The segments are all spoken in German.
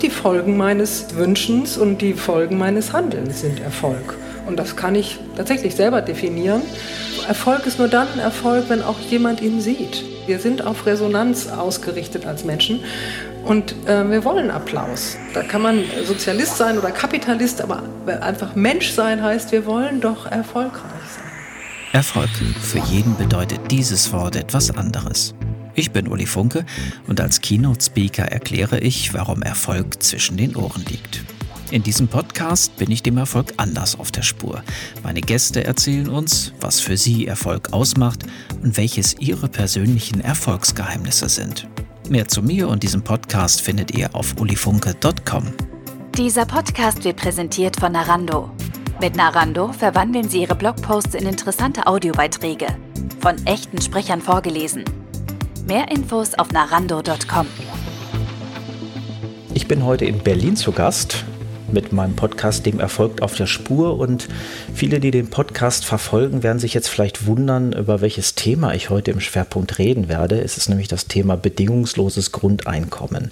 Die Folgen meines Wünschens und die Folgen meines Handelns sind Erfolg. Und das kann ich tatsächlich selber definieren. Erfolg ist nur dann ein Erfolg, wenn auch jemand ihn sieht. Wir sind auf Resonanz ausgerichtet als Menschen und äh, wir wollen Applaus. Da kann man Sozialist sein oder Kapitalist, aber einfach Mensch sein heißt, wir wollen doch erfolgreich sein. Erfolg. Für jeden bedeutet dieses Wort etwas anderes. Ich bin Uli Funke und als Keynote-Speaker erkläre ich, warum Erfolg zwischen den Ohren liegt. In diesem Podcast bin ich dem Erfolg anders auf der Spur. Meine Gäste erzählen uns, was für sie Erfolg ausmacht und welches ihre persönlichen Erfolgsgeheimnisse sind. Mehr zu mir und diesem Podcast findet ihr auf ulifunke.com. Dieser Podcast wird präsentiert von Narando. Mit Narando verwandeln Sie Ihre Blogposts in interessante Audiobeiträge. Von echten Sprechern vorgelesen. Mehr Infos auf narando.com. Ich bin heute in Berlin zu Gast mit meinem Podcast Dem Erfolg auf der Spur. Und viele, die den Podcast verfolgen, werden sich jetzt vielleicht wundern, über welches Thema ich heute im Schwerpunkt reden werde. Es ist nämlich das Thema bedingungsloses Grundeinkommen.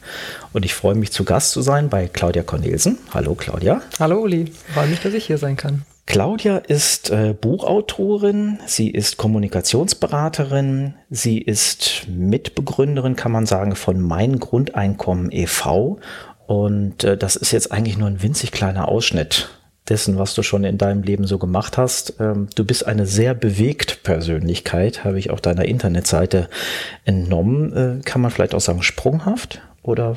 Und ich freue mich, zu Gast zu sein bei Claudia Cornelsen. Hallo Claudia. Hallo Uli, freue mich, dass ich hier sein kann. Claudia ist äh, Buchautorin, sie ist Kommunikationsberaterin, sie ist Mitbegründerin, kann man sagen, von Mein Grundeinkommen e.V. Und äh, das ist jetzt eigentlich nur ein winzig kleiner Ausschnitt dessen, was du schon in deinem Leben so gemacht hast. Ähm, du bist eine sehr bewegt Persönlichkeit, habe ich auch deiner Internetseite entnommen. Äh, kann man vielleicht auch sagen, sprunghaft oder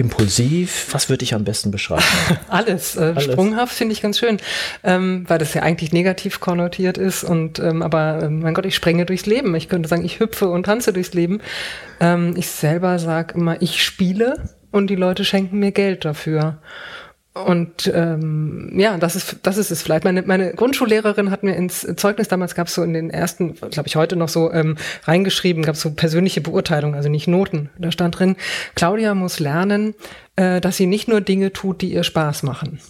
impulsiv? Was würde ich am besten beschreiben? Alles. Äh, Alles. Sprunghaft finde ich ganz schön, ähm, weil das ja eigentlich negativ konnotiert ist. Und ähm, aber äh, mein Gott, ich sprenge durchs Leben. Ich könnte sagen, ich hüpfe und tanze durchs Leben. Ähm, ich selber sage immer, ich spiele und die Leute schenken mir Geld dafür. Und ähm, ja, das ist das ist es vielleicht. Meine meine Grundschullehrerin hat mir ins Zeugnis damals gab es so in den ersten, glaube ich heute noch so ähm, reingeschrieben, gab es so persönliche Beurteilung, also nicht Noten. Da stand drin: Claudia muss lernen, äh, dass sie nicht nur Dinge tut, die ihr Spaß machen.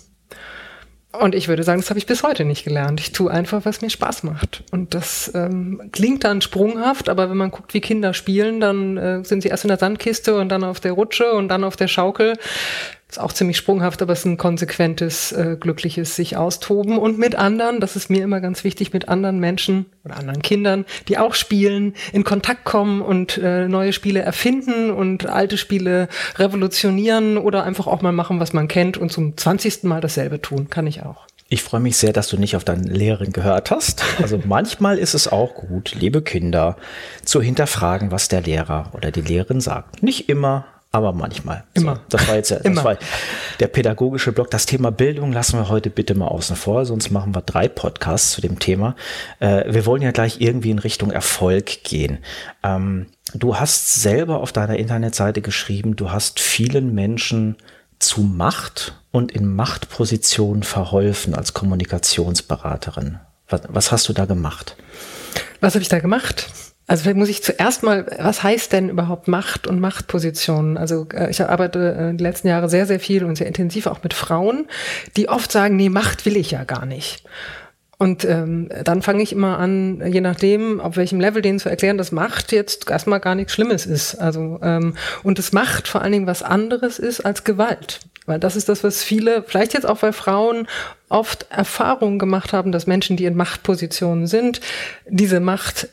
Und ich würde sagen, das habe ich bis heute nicht gelernt. Ich tue einfach, was mir Spaß macht. Und das ähm, klingt dann sprunghaft, aber wenn man guckt, wie Kinder spielen, dann äh, sind sie erst in der Sandkiste und dann auf der Rutsche und dann auf der Schaukel ist auch ziemlich sprunghaft, aber es ist ein konsequentes, äh, glückliches sich austoben und mit anderen, das ist mir immer ganz wichtig, mit anderen Menschen oder anderen Kindern, die auch spielen, in Kontakt kommen und äh, neue Spiele erfinden und alte Spiele revolutionieren oder einfach auch mal machen, was man kennt und zum zwanzigsten Mal dasselbe tun, kann ich auch. Ich freue mich sehr, dass du nicht auf deine Lehrerin gehört hast. Also manchmal ist es auch gut, liebe Kinder, zu hinterfragen, was der Lehrer oder die Lehrerin sagt. Nicht immer, aber manchmal. Immer. So, das war jetzt das Immer. War der pädagogische Block. Das Thema Bildung lassen wir heute bitte mal außen vor, sonst machen wir drei Podcasts zu dem Thema. Äh, wir wollen ja gleich irgendwie in Richtung Erfolg gehen. Ähm, du hast selber auf deiner Internetseite geschrieben, du hast vielen Menschen zu Macht und in Machtpositionen verholfen als Kommunikationsberaterin. Was, was hast du da gemacht? Was habe ich da gemacht? Also vielleicht muss ich zuerst mal, was heißt denn überhaupt Macht und Machtpositionen? Also äh, ich arbeite äh, die letzten Jahre sehr, sehr viel und sehr intensiv auch mit Frauen, die oft sagen, nee, Macht will ich ja gar nicht. Und ähm, dann fange ich immer an, je nachdem, auf welchem Level denen zu erklären, dass Macht jetzt erstmal gar nichts Schlimmes ist. Also ähm, und es Macht vor allen Dingen was anderes ist als Gewalt. Weil das ist das, was viele, vielleicht jetzt auch weil Frauen oft Erfahrungen gemacht haben, dass Menschen, die in Machtpositionen sind, diese Macht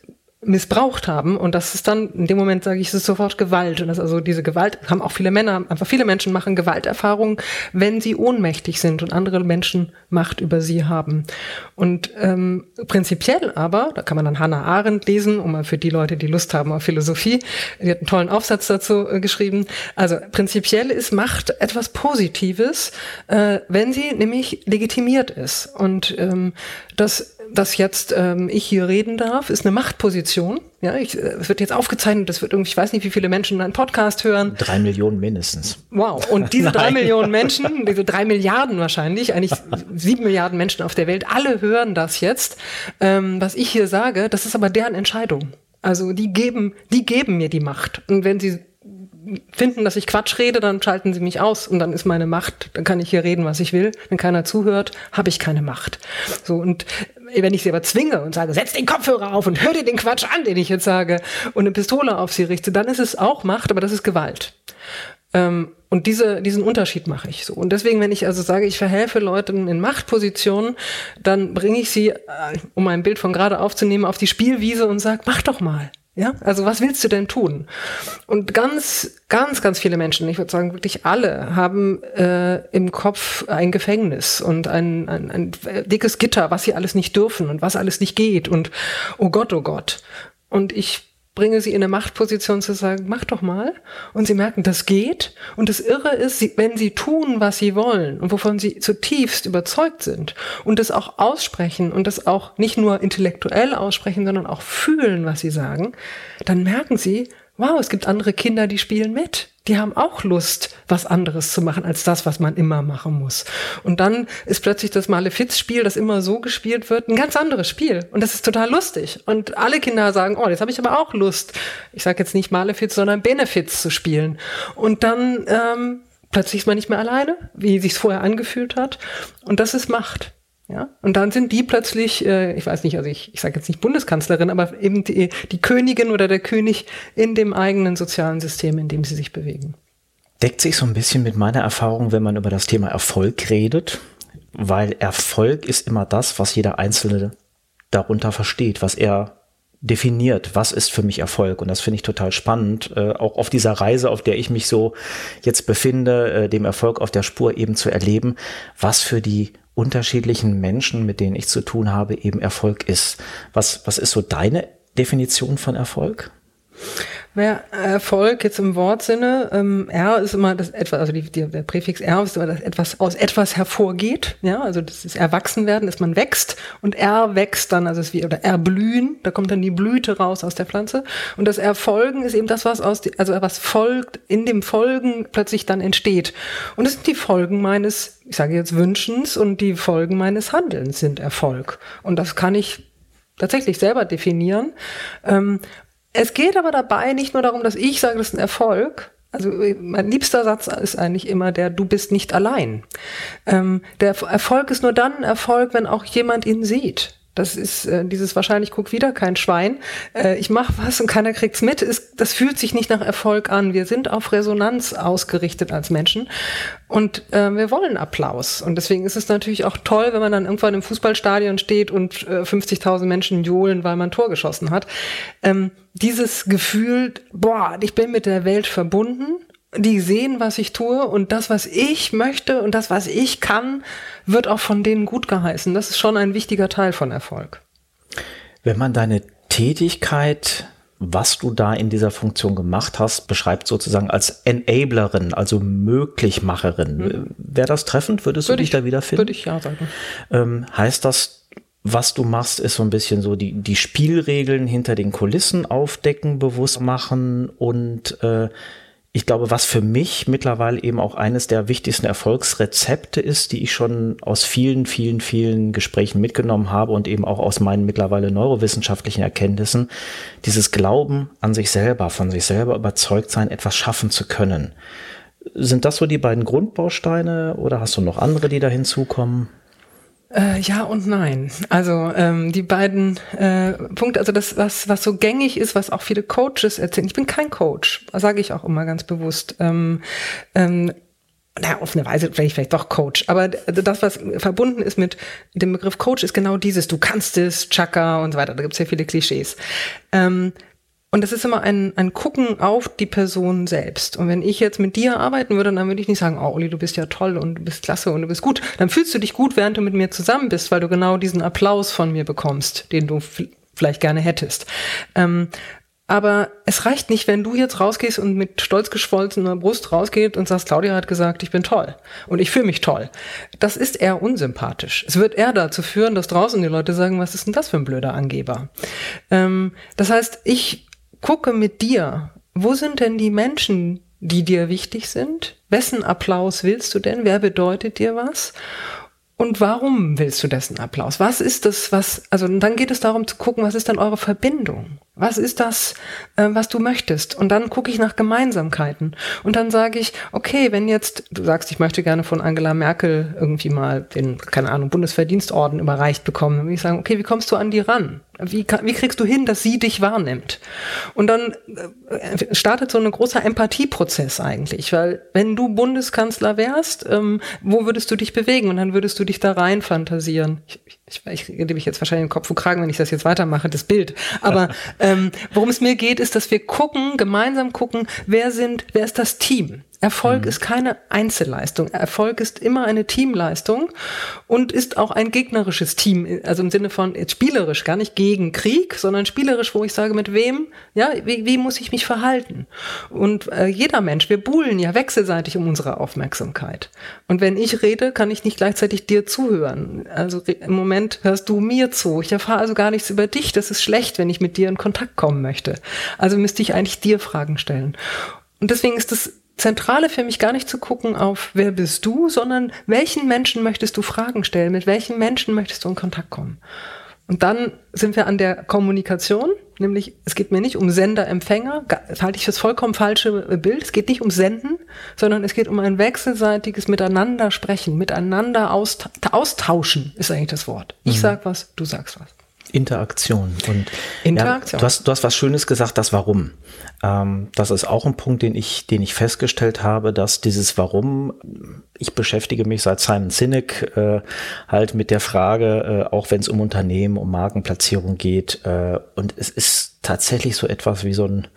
missbraucht haben. Und das ist dann in dem Moment sage ich es ist sofort Gewalt. Und das also diese Gewalt haben auch viele Männer einfach viele Menschen machen Gewalterfahrungen wenn sie ohnmächtig sind und andere Menschen Macht über sie haben. Und ähm, prinzipiell aber da kann man dann Hannah Arendt lesen um mal für die Leute die Lust haben auf Philosophie die hat einen tollen Aufsatz dazu äh, geschrieben. Also prinzipiell ist Macht etwas Positives äh, wenn sie nämlich legitimiert ist. Und ähm, das dass jetzt ähm, ich hier reden darf, ist eine Machtposition. Ja, ich, äh, es wird jetzt aufgezeichnet, das wird irgendwie, ich weiß nicht, wie viele Menschen einen Podcast hören. Drei Millionen mindestens. Wow. Und diese drei Millionen Menschen, diese drei Milliarden wahrscheinlich, eigentlich sieben Milliarden Menschen auf der Welt, alle hören das jetzt. Ähm, was ich hier sage, das ist aber deren Entscheidung. Also die geben, die geben mir die Macht. Und wenn sie finden, dass ich Quatsch rede, dann schalten sie mich aus und dann ist meine Macht, dann kann ich hier reden, was ich will. Wenn keiner zuhört, habe ich keine Macht. So und wenn ich sie aber zwinge und sage, setz den Kopfhörer auf und hör dir den Quatsch an, den ich jetzt sage, und eine Pistole auf sie richte, dann ist es auch Macht, aber das ist Gewalt. Ähm, und diese, diesen Unterschied mache ich so. Und deswegen, wenn ich also sage, ich verhelfe Leuten in Machtpositionen, dann bringe ich sie, äh, um ein Bild von gerade aufzunehmen, auf die Spielwiese und sage, mach doch mal. Ja, also was willst du denn tun? Und ganz, ganz, ganz viele Menschen, ich würde sagen wirklich alle, haben äh, im Kopf ein Gefängnis und ein, ein, ein dickes Gitter, was sie alles nicht dürfen und was alles nicht geht und oh Gott, oh Gott. Und ich bringe sie in eine Machtposition zu sagen, mach doch mal. Und sie merken, das geht. Und das Irre ist, wenn sie tun, was sie wollen und wovon sie zutiefst überzeugt sind und das auch aussprechen und das auch nicht nur intellektuell aussprechen, sondern auch fühlen, was sie sagen, dann merken sie, wow, es gibt andere Kinder, die spielen mit. Die haben auch Lust, was anderes zu machen als das, was man immer machen muss. Und dann ist plötzlich das Malefiz-Spiel, das immer so gespielt wird, ein ganz anderes Spiel. Und das ist total lustig. Und alle Kinder sagen, oh, jetzt habe ich aber auch Lust. Ich sage jetzt nicht Malefiz, sondern Benefiz zu spielen. Und dann ähm, plötzlich ist man nicht mehr alleine, wie sich vorher angefühlt hat. Und das ist Macht. Ja, und dann sind die plötzlich, äh, ich weiß nicht, also ich, ich sage jetzt nicht Bundeskanzlerin, aber eben die, die Königin oder der König in dem eigenen sozialen System, in dem sie sich bewegen. Deckt sich so ein bisschen mit meiner Erfahrung, wenn man über das Thema Erfolg redet, weil Erfolg ist immer das, was jeder Einzelne darunter versteht, was er definiert, was ist für mich Erfolg. Und das finde ich total spannend, äh, auch auf dieser Reise, auf der ich mich so jetzt befinde, äh, dem Erfolg auf der Spur eben zu erleben, was für die unterschiedlichen Menschen, mit denen ich zu tun habe, eben Erfolg ist. Was, was ist so deine Definition von Erfolg? Naja, Erfolg jetzt im Wortsinne, ähm, R ist immer das etwas, also die, die, der Präfix R ist immer das etwas aus etwas hervorgeht, ja, also das ist Erwachsenwerden, dass man wächst und R wächst dann, also es ist wie, oder Erblühen, da kommt dann die Blüte raus aus der Pflanze. Und das Erfolgen ist eben das, was aus, die, also was folgt, in dem Folgen plötzlich dann entsteht. Und das sind die Folgen meines, ich sage jetzt Wünschens und die Folgen meines Handelns sind Erfolg. Und das kann ich tatsächlich selber definieren. Ähm, es geht aber dabei nicht nur darum, dass ich sage, das ist ein Erfolg. Also mein liebster Satz ist eigentlich immer der, du bist nicht allein. Ähm, der Erfolg ist nur dann ein Erfolg, wenn auch jemand ihn sieht. Das ist äh, dieses wahrscheinlich guckt wieder kein Schwein. Äh, ich mache was und keiner kriegt's mit. Ist, das fühlt sich nicht nach Erfolg an. Wir sind auf Resonanz ausgerichtet als Menschen und äh, wir wollen Applaus. Und deswegen ist es natürlich auch toll, wenn man dann irgendwann im Fußballstadion steht und äh, 50.000 Menschen johlen, weil man Tor geschossen hat. Ähm, dieses Gefühl, boah, ich bin mit der Welt verbunden die sehen, was ich tue und das, was ich möchte und das, was ich kann, wird auch von denen gut geheißen. Das ist schon ein wichtiger Teil von Erfolg. Wenn man deine Tätigkeit, was du da in dieser Funktion gemacht hast, beschreibt sozusagen als Enablerin, also Möglichmacherin, hm. wäre das treffend? Würdest würde du dich ich, da wiederfinden? Würde ich ja sagen. Ähm, heißt das, was du machst, ist so ein bisschen so die, die Spielregeln hinter den Kulissen aufdecken, bewusst machen und äh, ich glaube, was für mich mittlerweile eben auch eines der wichtigsten Erfolgsrezepte ist, die ich schon aus vielen, vielen, vielen Gesprächen mitgenommen habe und eben auch aus meinen mittlerweile neurowissenschaftlichen Erkenntnissen, dieses Glauben an sich selber, von sich selber überzeugt sein, etwas schaffen zu können. Sind das so die beiden Grundbausteine oder hast du noch andere, die da hinzukommen? Äh, ja und nein. Also ähm, die beiden äh, Punkte, also das, was, was so gängig ist, was auch viele Coaches erzählen. Ich bin kein Coach, sage ich auch immer ganz bewusst. Ähm, ähm, na, auf eine Weise vielleicht, vielleicht doch Coach. Aber das, was verbunden ist mit dem Begriff Coach, ist genau dieses, du kannst es, Chaka und so weiter. Da gibt es ja viele Klischees. Ähm, und das ist immer ein, ein Gucken auf die Person selbst. Und wenn ich jetzt mit dir arbeiten würde, dann würde ich nicht sagen, oh Uli, du bist ja toll und du bist klasse und du bist gut. Dann fühlst du dich gut, während du mit mir zusammen bist, weil du genau diesen Applaus von mir bekommst, den du vielleicht gerne hättest. Ähm, aber es reicht nicht, wenn du jetzt rausgehst und mit stolz geschwollener Brust rausgehst und sagst, Claudia hat gesagt, ich bin toll und ich fühle mich toll. Das ist eher unsympathisch. Es wird eher dazu führen, dass draußen die Leute sagen, was ist denn das für ein blöder Angeber? Ähm, das heißt, ich gucke mit dir, wo sind denn die Menschen, die dir wichtig sind? Wessen Applaus willst du denn? Wer bedeutet dir was? Und warum willst du dessen Applaus? Was ist das, was, also dann geht es darum zu gucken, was ist dann eure Verbindung? Was ist das, äh, was du möchtest? Und dann gucke ich nach Gemeinsamkeiten. Und dann sage ich, okay, wenn jetzt, du sagst, ich möchte gerne von Angela Merkel irgendwie mal den, keine Ahnung, Bundesverdienstorden überreicht bekommen, dann würde ich sagen, okay, wie kommst du an die ran? Wie, wie kriegst du hin, dass sie dich wahrnimmt? Und dann äh, startet so ein großer Empathieprozess eigentlich, weil wenn du Bundeskanzler wärst, ähm, wo würdest du dich bewegen? Und dann würdest du dich da rein fantasieren. Ich, ich rede mich jetzt wahrscheinlich in den Kopf und Kragen, wenn ich das jetzt weitermache, das Bild. Aber ähm, worum es mir geht, ist, dass wir gucken, gemeinsam gucken, wer sind, wer ist das Team? Erfolg mhm. ist keine Einzelleistung. Erfolg ist immer eine Teamleistung und ist auch ein gegnerisches Team, also im Sinne von jetzt spielerisch, gar nicht gegen Krieg, sondern spielerisch, wo ich sage, mit wem, ja, wie, wie muss ich mich verhalten? Und äh, jeder Mensch, wir buhlen ja wechselseitig um unsere Aufmerksamkeit. Und wenn ich rede, kann ich nicht gleichzeitig dir zuhören. Also im Moment hörst du mir zu. Ich erfahre also gar nichts über dich. Das ist schlecht, wenn ich mit dir in Kontakt kommen möchte. Also müsste ich eigentlich dir Fragen stellen. Und deswegen ist es Zentrale für mich gar nicht zu gucken auf, wer bist du, sondern welchen Menschen möchtest du Fragen stellen, mit welchen Menschen möchtest du in Kontakt kommen. Und dann sind wir an der Kommunikation, nämlich es geht mir nicht um Sender-Empfänger, das halte ich für das vollkommen falsche Bild, es geht nicht um Senden, sondern es geht um ein wechselseitiges Miteinander sprechen, miteinander austauschen, ist eigentlich das Wort. Ich mhm. sag was, du sagst was. Interaktion. Und Interaktion. Ja, du, hast, du hast was Schönes gesagt, das Warum. Ähm, das ist auch ein Punkt, den ich, den ich festgestellt habe, dass dieses Warum, ich beschäftige mich seit Simon Sinek äh, halt mit der Frage, äh, auch wenn es um Unternehmen, um Markenplatzierung geht. Äh, und es ist tatsächlich so etwas wie so ein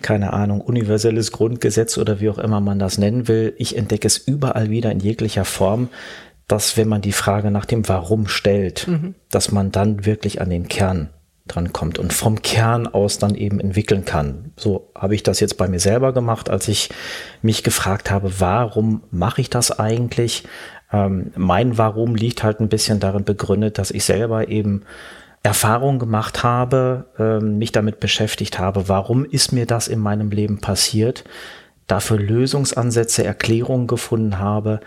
keine Ahnung, universelles Grundgesetz oder wie auch immer man das nennen will. Ich entdecke es überall wieder in jeglicher Form dass wenn man die Frage nach dem Warum stellt, mhm. dass man dann wirklich an den Kern dran kommt und vom Kern aus dann eben entwickeln kann. So habe ich das jetzt bei mir selber gemacht, als ich mich gefragt habe, warum mache ich das eigentlich? Ähm, mein Warum liegt halt ein bisschen darin begründet, dass ich selber eben Erfahrung gemacht habe, ähm, mich damit beschäftigt habe, warum ist mir das in meinem Leben passiert, dafür Lösungsansätze, Erklärungen gefunden habe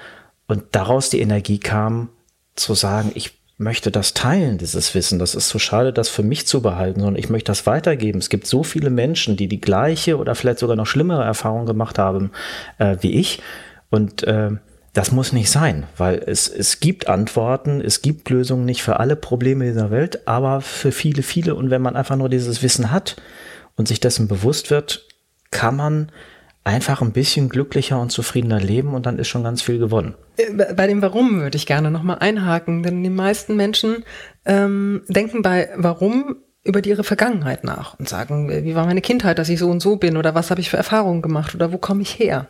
und daraus die Energie kam, zu sagen, ich möchte das teilen, dieses Wissen. Das ist so schade, das für mich zu behalten, sondern ich möchte das weitergeben. Es gibt so viele Menschen, die die gleiche oder vielleicht sogar noch schlimmere Erfahrungen gemacht haben äh, wie ich. Und äh, das muss nicht sein, weil es, es gibt Antworten, es gibt Lösungen nicht für alle Probleme dieser Welt, aber für viele, viele. Und wenn man einfach nur dieses Wissen hat und sich dessen bewusst wird, kann man einfach ein bisschen glücklicher und zufriedener leben und dann ist schon ganz viel gewonnen. Äh, bei dem Warum würde ich gerne nochmal einhaken, denn die meisten Menschen ähm, denken bei Warum über ihre Vergangenheit nach und sagen, wie war meine Kindheit, dass ich so und so bin oder was habe ich für Erfahrungen gemacht oder wo komme ich her.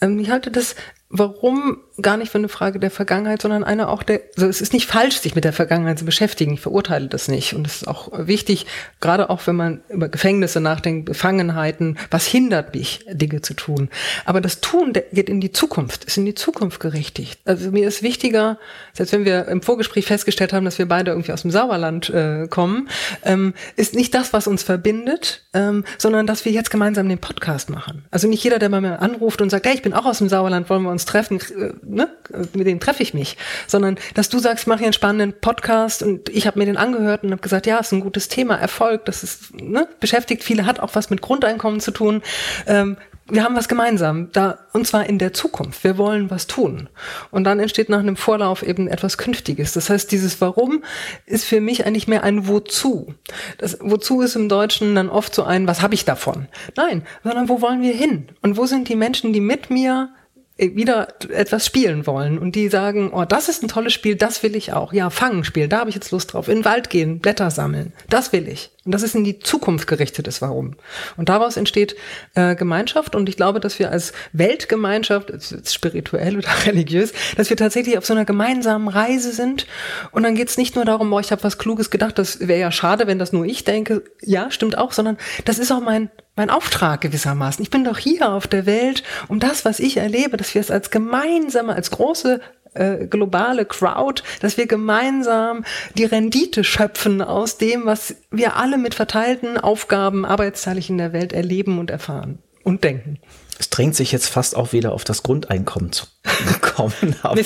Ähm, ich halte das Warum gar nicht für eine Frage der Vergangenheit, sondern eine auch der, also es ist nicht falsch, sich mit der Vergangenheit zu beschäftigen. Ich verurteile das nicht. Und es ist auch wichtig, gerade auch wenn man über Gefängnisse nachdenkt, Gefangenheiten, was hindert mich, Dinge zu tun. Aber das Tun geht in die Zukunft, ist in die Zukunft gerichtet. Also mir ist wichtiger, selbst wenn wir im Vorgespräch festgestellt haben, dass wir beide irgendwie aus dem Sauerland äh, kommen, ähm, ist nicht das, was uns verbindet, ähm, sondern dass wir jetzt gemeinsam den Podcast machen. Also nicht jeder, der mal anruft und sagt, hey, ich bin auch aus dem Sauerland, wollen wir uns treffen, äh, ne? mit dem treffe ich mich, sondern dass du sagst, ich mache hier einen spannenden Podcast und ich habe mir den angehört und habe gesagt, ja, ist ein gutes Thema, Erfolg, das ist ne? beschäftigt viele, hat auch was mit Grundeinkommen zu tun. Ähm, wir haben was gemeinsam, da, und zwar in der Zukunft. Wir wollen was tun. Und dann entsteht nach einem Vorlauf eben etwas Künftiges. Das heißt, dieses Warum ist für mich eigentlich mehr ein Wozu. Das Wozu ist im Deutschen dann oft so ein, was habe ich davon? Nein, sondern wo wollen wir hin? Und wo sind die Menschen, die mit mir wieder etwas spielen wollen und die sagen, oh, das ist ein tolles Spiel, das will ich auch. Ja, Fangenspiel, da habe ich jetzt Lust drauf. In den Wald gehen, Blätter sammeln, das will ich. Und das ist in die Zukunft gerichtetes Warum. Und daraus entsteht äh, Gemeinschaft und ich glaube, dass wir als Weltgemeinschaft, spirituell oder religiös, dass wir tatsächlich auf so einer gemeinsamen Reise sind und dann geht es nicht nur darum, boah, ich habe was Kluges gedacht, das wäre ja schade, wenn das nur ich denke. Ja, stimmt auch, sondern das ist auch mein mein Auftrag gewissermaßen. Ich bin doch hier auf der Welt, um das, was ich erlebe, dass wir es als gemeinsame, als große äh, globale Crowd, dass wir gemeinsam die Rendite schöpfen aus dem, was wir alle mit verteilten Aufgaben arbeitsteilig in der Welt erleben und erfahren und denken es drängt sich jetzt fast auch wieder auf das Grundeinkommen zu kommen. Aber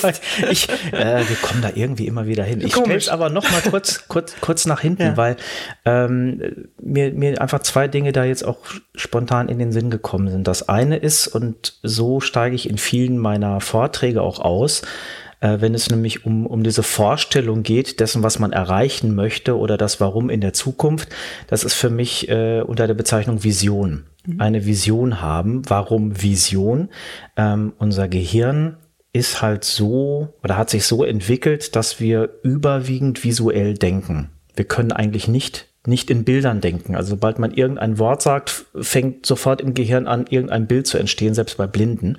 ich, äh, wir kommen da irgendwie immer wieder hin. Ich stelle es aber noch mal kurz, kurz, kurz nach hinten, ja. weil ähm, mir, mir einfach zwei Dinge da jetzt auch spontan in den Sinn gekommen sind. Das eine ist, und so steige ich in vielen meiner Vorträge auch aus, äh, wenn es nämlich um, um diese Vorstellung geht, dessen, was man erreichen möchte oder das Warum in der Zukunft. Das ist für mich äh, unter der Bezeichnung Vision. Mhm. Eine Vision haben. Warum Vision? Ähm, unser Gehirn ist halt so oder hat sich so entwickelt, dass wir überwiegend visuell denken. Wir können eigentlich nicht nicht in Bildern denken. Also sobald man irgendein Wort sagt, fängt sofort im Gehirn an, irgendein Bild zu entstehen, selbst bei Blinden.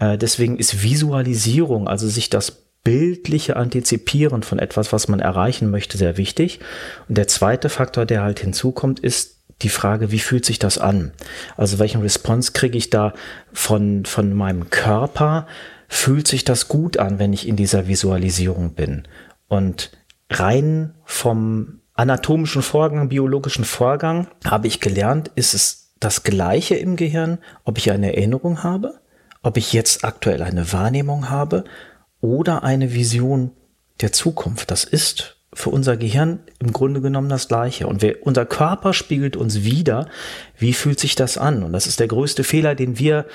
Äh, deswegen ist Visualisierung, also sich das bildliche Antizipieren von etwas, was man erreichen möchte, sehr wichtig. Und der zweite Faktor, der halt hinzukommt, ist die Frage, wie fühlt sich das an? Also welchen Response kriege ich da von, von meinem Körper? Fühlt sich das gut an, wenn ich in dieser Visualisierung bin? Und rein vom anatomischen Vorgang, biologischen Vorgang habe ich gelernt, ist es das Gleiche im Gehirn, ob ich eine Erinnerung habe, ob ich jetzt aktuell eine Wahrnehmung habe oder eine Vision der Zukunft. Das ist für unser Gehirn im Grunde genommen das Gleiche. Und wir, unser Körper spiegelt uns wieder, wie fühlt sich das an. Und das ist der größte Fehler, den wir,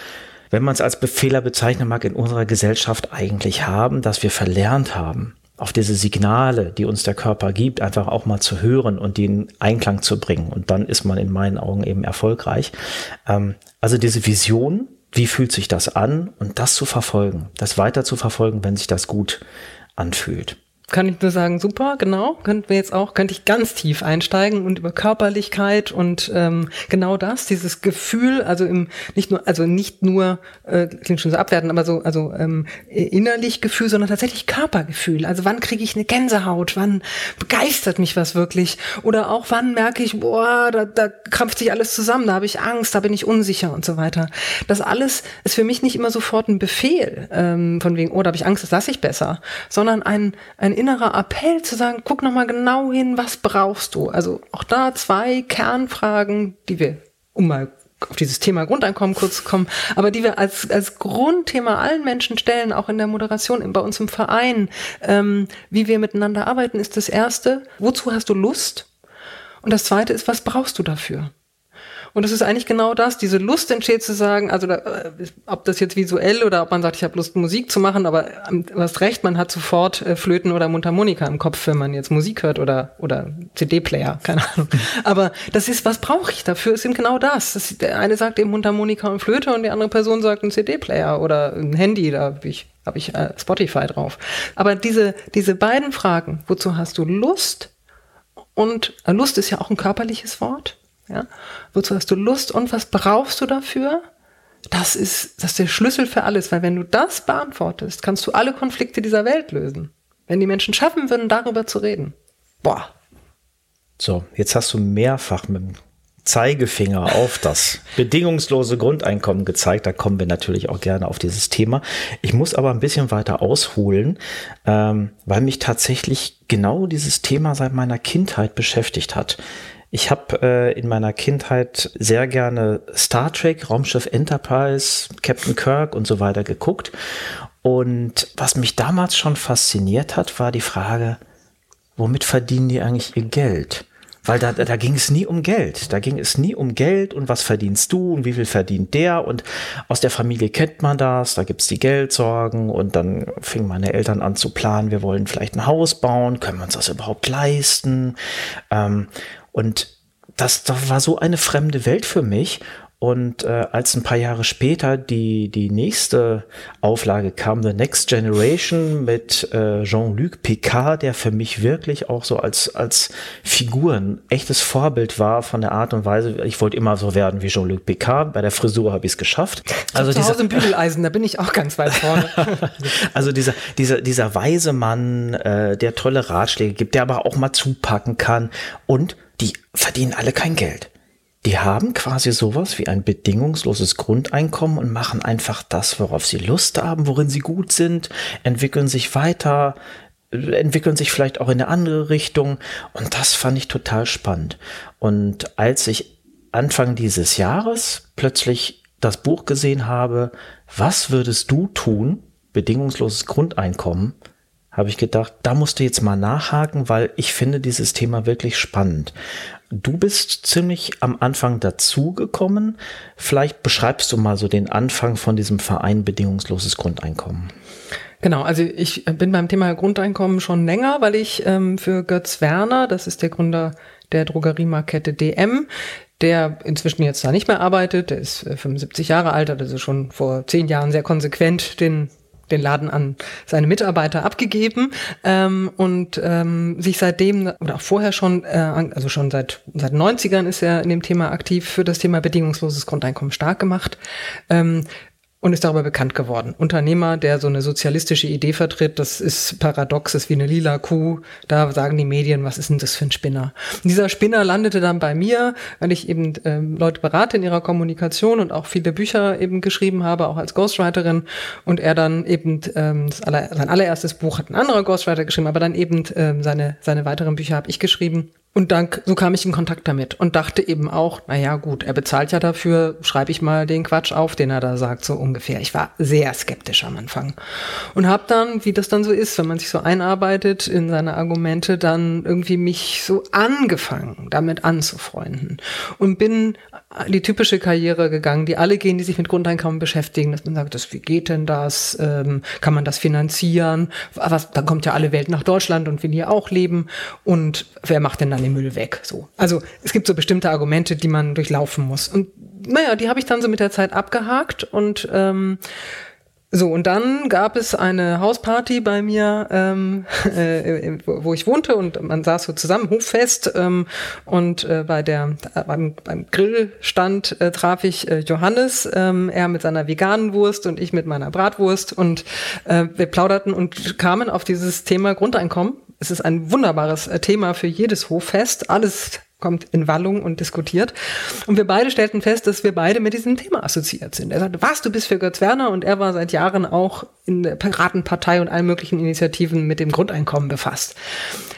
wenn man es als Fehler bezeichnen mag, in unserer Gesellschaft eigentlich haben, dass wir verlernt haben, auf diese Signale, die uns der Körper gibt, einfach auch mal zu hören und die in Einklang zu bringen. Und dann ist man in meinen Augen eben erfolgreich. Ähm, also diese Vision, wie fühlt sich das an und das zu verfolgen, das weiter zu verfolgen, wenn sich das gut anfühlt kann ich nur sagen, super, genau. Könnten wir jetzt auch, könnte ich ganz tief einsteigen und über Körperlichkeit und ähm, genau das, dieses Gefühl, also im nicht nur, also nicht nur äh, klingt schon so abwerten, aber so, also ähm, innerlich Gefühl, sondern tatsächlich Körpergefühl. Also wann kriege ich eine Gänsehaut, wann begeistert mich was wirklich? Oder auch wann merke ich, boah, da, da krampft sich alles zusammen, da habe ich Angst, da bin ich unsicher und so weiter. Das alles ist für mich nicht immer sofort ein Befehl, ähm, von wegen, oh, da habe ich Angst, das lasse ich besser, sondern ein, ein innerer Appell zu sagen, guck noch mal genau hin, was brauchst du? Also auch da zwei Kernfragen, die wir, um mal auf dieses Thema Grundeinkommen kurz zu kommen, aber die wir als, als Grundthema allen Menschen stellen, auch in der Moderation bei uns im Verein, ähm, wie wir miteinander arbeiten, ist das erste, wozu hast du Lust? Und das zweite ist, was brauchst du dafür? Und es ist eigentlich genau das, diese Lust entsteht zu sagen, also da, äh, ob das jetzt visuell oder ob man sagt, ich habe Lust, Musik zu machen, aber ähm, du hast recht, man hat sofort äh, Flöten oder Mundharmonika im Kopf, wenn man jetzt Musik hört oder, oder CD-Player, keine Ahnung. Aber das ist, was brauche ich dafür? Ist eben genau das. das. Der eine sagt eben Mundharmonika und Flöte und die andere Person sagt ein CD-Player oder ein Handy, da habe ich, hab ich äh, Spotify drauf. Aber diese, diese beiden Fragen, wozu hast du Lust? Und äh, Lust ist ja auch ein körperliches Wort. Ja? Wozu hast du Lust und was brauchst du dafür? Das ist, das ist der Schlüssel für alles, weil wenn du das beantwortest, kannst du alle Konflikte dieser Welt lösen. Wenn die Menschen schaffen würden, darüber zu reden. Boah. So, jetzt hast du mehrfach mit dem Zeigefinger auf das bedingungslose Grundeinkommen gezeigt. Da kommen wir natürlich auch gerne auf dieses Thema. Ich muss aber ein bisschen weiter ausholen, ähm, weil mich tatsächlich genau dieses Thema seit meiner Kindheit beschäftigt hat. Ich habe äh, in meiner Kindheit sehr gerne Star Trek, Raumschiff Enterprise, Captain Kirk und so weiter geguckt. Und was mich damals schon fasziniert hat, war die Frage, womit verdienen die eigentlich ihr Geld? Weil da, da ging es nie um Geld. Da ging es nie um Geld und was verdienst du und wie viel verdient der. Und aus der Familie kennt man das, da gibt's die Geldsorgen und dann fingen meine Eltern an zu planen, wir wollen vielleicht ein Haus bauen, können wir uns das überhaupt leisten? Ähm, und das, das war so eine fremde Welt für mich. Und äh, als ein paar Jahre später die, die nächste Auflage kam, The Next Generation mit äh, Jean-Luc Picard, der für mich wirklich auch so als, als Figur ein echtes Vorbild war von der Art und Weise. Ich wollte immer so werden wie Jean-Luc Picard. Bei der Frisur habe ich es geschafft. Also zu Hause im Bügeleisen, da bin ich auch ganz weit vorne. also dieser, dieser, dieser weise Mann, äh, der tolle Ratschläge gibt, der aber auch mal zupacken kann und die verdienen alle kein Geld. Die haben quasi sowas wie ein bedingungsloses Grundeinkommen und machen einfach das, worauf sie Lust haben, worin sie gut sind, entwickeln sich weiter, entwickeln sich vielleicht auch in eine andere Richtung. Und das fand ich total spannend. Und als ich Anfang dieses Jahres plötzlich das Buch gesehen habe, was würdest du tun, bedingungsloses Grundeinkommen, habe ich gedacht, da musst du jetzt mal nachhaken, weil ich finde dieses Thema wirklich spannend. Du bist ziemlich am Anfang dazugekommen. Vielleicht beschreibst du mal so den Anfang von diesem Verein bedingungsloses Grundeinkommen. Genau, also ich bin beim Thema Grundeinkommen schon länger, weil ich ähm, für Götz Werner, das ist der Gründer der Drogeriemarkette DM, der inzwischen jetzt da nicht mehr arbeitet, der ist 75 äh, Jahre alt, hat also schon vor zehn Jahren sehr konsequent den den Laden an seine Mitarbeiter abgegeben ähm, und ähm, sich seitdem oder auch vorher schon, äh, also schon seit seit 90ern ist er in dem Thema aktiv für das Thema bedingungsloses Grundeinkommen stark gemacht. Ähm, und ist darüber bekannt geworden. Unternehmer, der so eine sozialistische Idee vertritt, das ist paradox, ist wie eine lila Kuh. Da sagen die Medien, was ist denn das für ein Spinner? Und dieser Spinner landete dann bei mir, weil ich eben ähm, Leute berate in ihrer Kommunikation und auch viele Bücher eben geschrieben habe, auch als Ghostwriterin. Und er dann eben ähm, aller, sein allererstes Buch hat ein anderer Ghostwriter geschrieben, aber dann eben ähm, seine, seine weiteren Bücher habe ich geschrieben. Und dann, so kam ich in Kontakt damit und dachte eben auch, na ja, gut, er bezahlt ja dafür, schreibe ich mal den Quatsch auf, den er da sagt, so ungefähr. Ich war sehr skeptisch am Anfang und habe dann, wie das dann so ist, wenn man sich so einarbeitet in seine Argumente, dann irgendwie mich so angefangen, damit anzufreunden und bin die typische Karriere gegangen, die alle gehen, die sich mit Grundeinkommen beschäftigen, dass man sagt, das, wie geht denn das? Ähm, kann man das finanzieren? Was, dann kommt ja alle Welt nach Deutschland und will hier auch leben. Und wer macht denn dann den Müll weg? So. Also es gibt so bestimmte Argumente, die man durchlaufen muss. Und naja, die habe ich dann so mit der Zeit abgehakt und ähm, so, und dann gab es eine Hausparty bei mir, ähm, äh, wo ich wohnte und man saß so zusammen, Hoffest ähm, und äh, bei der, beim, beim Grillstand äh, traf ich äh, Johannes, ähm, er mit seiner veganen Wurst und ich mit meiner Bratwurst und äh, wir plauderten und kamen auf dieses Thema Grundeinkommen. Es ist ein wunderbares äh, Thema für jedes Hoffest. Alles kommt in Wallung und diskutiert. Und wir beide stellten fest, dass wir beide mit diesem Thema assoziiert sind. Er sagte, was, du bist für Götz Werner? Und er war seit Jahren auch in der Piratenpartei und allen möglichen Initiativen mit dem Grundeinkommen befasst.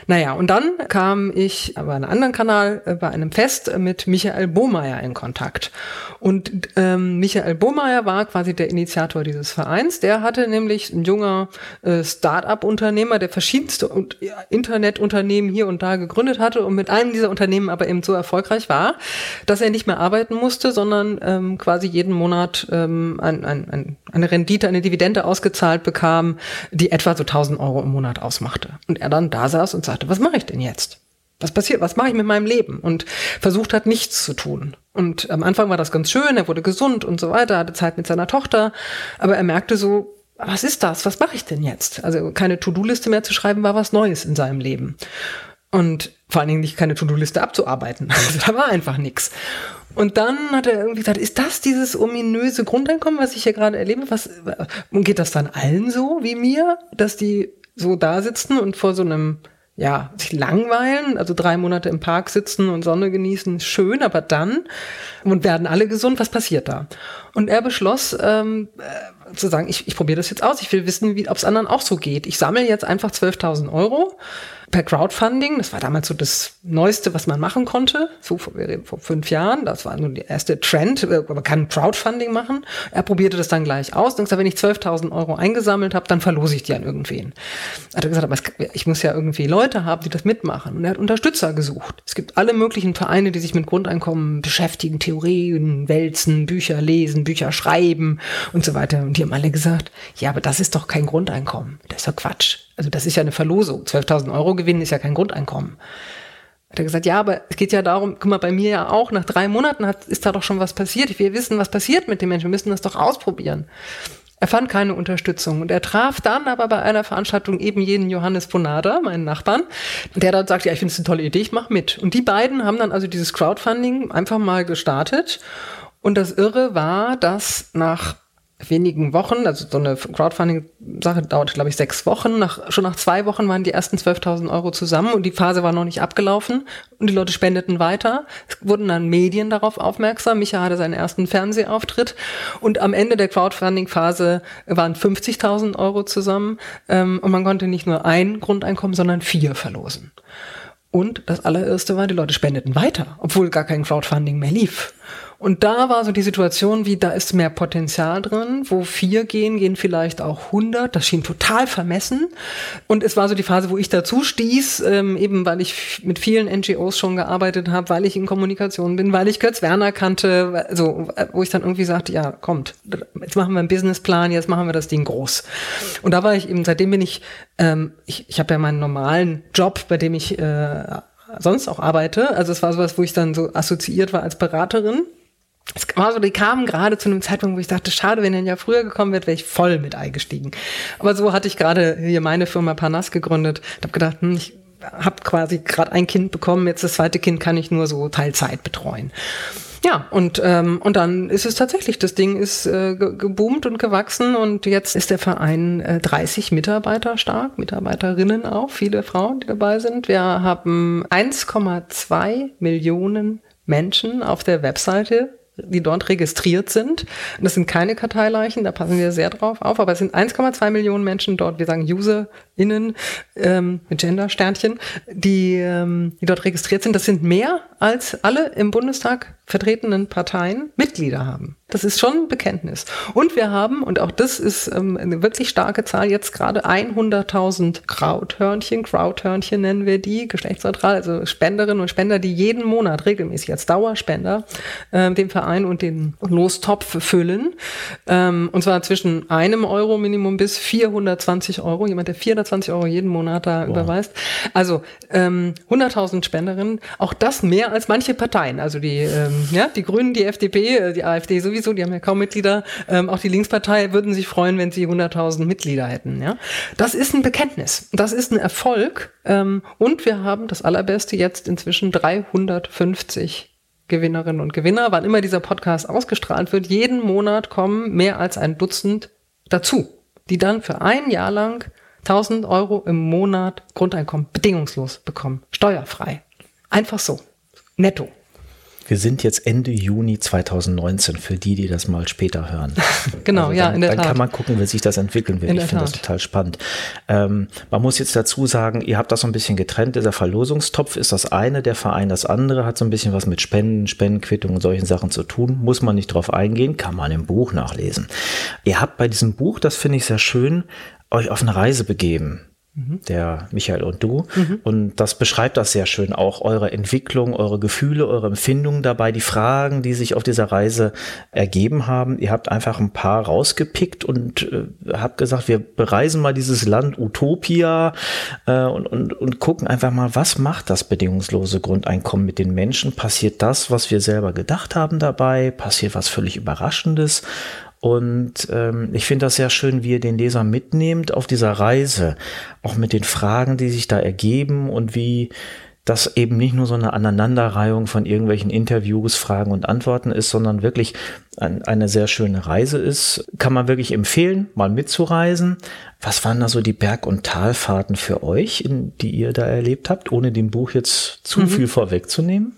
Naja, und dann kam ich bei einem anderen Kanal äh, bei einem Fest mit Michael Bohmeier in Kontakt. Und ähm, Michael Bohmeier war quasi der Initiator dieses Vereins. Der hatte nämlich ein junger äh, Start-up-Unternehmer, der verschiedenste und, ja, Internetunternehmen hier und da gegründet hatte und mit einem dieser Unternehmen aber eben so erfolgreich war, dass er nicht mehr arbeiten musste, sondern ähm, quasi jeden Monat ähm, ein, ein, ein, eine Rendite, eine Dividende ausgezahlt bekam, die etwa so 1000 Euro im Monat ausmachte. Und er dann da saß und sagte, was mache ich denn jetzt? Was passiert? Was mache ich mit meinem Leben? Und versucht hat, nichts zu tun. Und am Anfang war das ganz schön, er wurde gesund und so weiter, hatte Zeit mit seiner Tochter, aber er merkte so, was ist das? Was mache ich denn jetzt? Also keine To-Do-Liste mehr zu schreiben, war was Neues in seinem Leben. Und vor allen Dingen nicht keine To-Do-Liste abzuarbeiten. Also da war einfach nichts. Und dann hat er irgendwie gesagt, ist das dieses ominöse Grundeinkommen, was ich hier gerade erlebe? Was, und geht das dann allen so wie mir, dass die so da sitzen und vor so einem ja, sich langweilen, also drei Monate im Park sitzen und Sonne genießen, schön, aber dann und werden alle gesund, was passiert da? Und er beschloss ähm, äh, zu sagen, ich, ich probiere das jetzt aus, ich will wissen, ob es anderen auch so geht. Ich sammle jetzt einfach 12.000 Euro per Crowdfunding. Das war damals so das Neueste, was man machen konnte. So vor, vor fünf Jahren. Das war nun der erste Trend. Äh, man kann Crowdfunding machen. Er probierte das dann gleich aus und gesagt, wenn ich 12.000 Euro eingesammelt habe, dann verlose ich die an irgendwen. Hat er gesagt, aber ich muss ja irgendwie Leute haben, die das mitmachen. Und er hat Unterstützer gesucht. Es gibt alle möglichen Vereine, die sich mit Grundeinkommen beschäftigen, Theorien, wälzen, Bücher lesen, Bücher schreiben und so weiter. Und die haben alle gesagt, ja, aber das ist doch kein Grundeinkommen. Das ist doch Quatsch. Also das ist ja eine Verlosung. 12.000 Euro gewinnen ist ja kein Grundeinkommen. Hat er gesagt, ja, aber es geht ja darum, guck mal, bei mir ja auch, nach drei Monaten hat, ist da doch schon was passiert. Will wissen, was passiert mit den Menschen. Wir müssen das doch ausprobieren. Er fand keine Unterstützung und er traf dann aber bei einer Veranstaltung eben jeden Johannes Bonada, meinen Nachbarn, der dann sagt, ja, ich finde es eine tolle Idee, ich mache mit. Und die beiden haben dann also dieses Crowdfunding einfach mal gestartet. Und das Irre war, dass nach wenigen Wochen, also so eine Crowdfunding-Sache dauert, glaube ich, sechs Wochen. Nach, schon nach zwei Wochen waren die ersten 12.000 Euro zusammen und die Phase war noch nicht abgelaufen und die Leute spendeten weiter. Es wurden dann Medien darauf aufmerksam. Micha hatte seinen ersten Fernsehauftritt und am Ende der Crowdfunding-Phase waren 50.000 Euro zusammen ähm, und man konnte nicht nur ein Grundeinkommen, sondern vier verlosen. Und das allererste war, die Leute spendeten weiter, obwohl gar kein Crowdfunding mehr lief. Und da war so die Situation, wie da ist mehr Potenzial drin, wo vier gehen, gehen vielleicht auch 100. Das schien total vermessen. Und es war so die Phase, wo ich dazu stieß, ähm, eben weil ich mit vielen NGOs schon gearbeitet habe, weil ich in Kommunikation bin, weil ich Götz Werner kannte, also wo ich dann irgendwie sagte, ja, kommt, jetzt machen wir einen Businessplan, jetzt machen wir das Ding groß. Und da war ich eben, seitdem bin ich, ähm, ich, ich habe ja meinen normalen Job, bei dem ich äh, sonst auch arbeite. Also es war sowas, wo ich dann so assoziiert war als Beraterin es war so, die kamen gerade zu einem Zeitpunkt, wo ich dachte, schade, wenn er ja früher gekommen wäre, wäre ich voll mit eingestiegen. Aber so hatte ich gerade hier meine Firma Parnas gegründet. Ich habe gedacht, hm, ich habe quasi gerade ein Kind bekommen, jetzt das zweite Kind kann ich nur so Teilzeit betreuen. Ja, und, ähm, und dann ist es tatsächlich, das Ding ist äh, geboomt und gewachsen und jetzt ist der Verein äh, 30 Mitarbeiter stark, Mitarbeiterinnen auch, viele Frauen, die dabei sind. Wir haben 1,2 Millionen Menschen auf der Webseite die dort registriert sind. Und das sind keine Karteileichen, da passen wir sehr drauf auf, aber es sind 1,2 Millionen Menschen dort, wir sagen UserInnen ähm, mit Gender-Sternchen, die, ähm, die dort registriert sind. Das sind mehr als alle im Bundestag vertretenen Parteien Mitglieder haben. Das ist schon ein Bekenntnis. Und wir haben, und auch das ist ähm, eine wirklich starke Zahl, jetzt gerade 100.000 Krauthörnchen, Crowdhörnchen nennen wir die, geschlechtsneutral, also Spenderinnen und Spender, die jeden Monat regelmäßig als Dauerspender äh, den Verein und den Lostopf füllen. Ähm, und zwar zwischen einem Euro Minimum bis 420 Euro. Jemand, der 420 Euro jeden Monat da wow. überweist. Also ähm, 100.000 Spenderinnen. Auch das mehr als manche Parteien. Also die ähm, ähm, ja, die Grünen, die FDP, äh, die AfD sowieso, die haben ja kaum Mitglieder. Ähm, auch die Linkspartei würden sich freuen, wenn sie 100.000 Mitglieder hätten. Ja, das ist ein Bekenntnis. Das ist ein Erfolg. Ähm, und wir haben das Allerbeste jetzt inzwischen 350 Gewinnerinnen und Gewinner, wann immer dieser Podcast ausgestrahlt wird. Jeden Monat kommen mehr als ein Dutzend dazu, die dann für ein Jahr lang 1000 Euro im Monat Grundeinkommen bedingungslos bekommen. Steuerfrei. Einfach so. Netto. Wir sind jetzt Ende Juni 2019 für die, die das mal später hören. genau, also dann, ja, in der dann Tat. Dann kann man gucken, wie sich das entwickeln wird. In ich finde das total spannend. Ähm, man muss jetzt dazu sagen, ihr habt das so ein bisschen getrennt. Dieser Verlosungstopf ist das eine, der Verein das andere, hat so ein bisschen was mit Spenden, Spendenquittungen und solchen Sachen zu tun. Muss man nicht drauf eingehen, kann man im Buch nachlesen. Ihr habt bei diesem Buch, das finde ich sehr schön, euch auf eine Reise begeben der Michael und du. Mhm. Und das beschreibt das sehr schön, auch eure Entwicklung, eure Gefühle, eure Empfindungen dabei, die Fragen, die sich auf dieser Reise ergeben haben. Ihr habt einfach ein paar rausgepickt und äh, habt gesagt, wir bereisen mal dieses Land Utopia äh, und, und, und gucken einfach mal, was macht das bedingungslose Grundeinkommen mit den Menschen? Passiert das, was wir selber gedacht haben dabei? Passiert was völlig Überraschendes? Und ähm, ich finde das sehr schön, wie ihr den Leser mitnehmt auf dieser Reise, auch mit den Fragen, die sich da ergeben und wie das eben nicht nur so eine Aneinanderreihung von irgendwelchen Interviews, Fragen und Antworten ist, sondern wirklich ein, eine sehr schöne Reise ist. Kann man wirklich empfehlen, mal mitzureisen. Was waren da so die Berg- und Talfahrten für euch, in, die ihr da erlebt habt, ohne dem Buch jetzt zu mhm. viel vorwegzunehmen?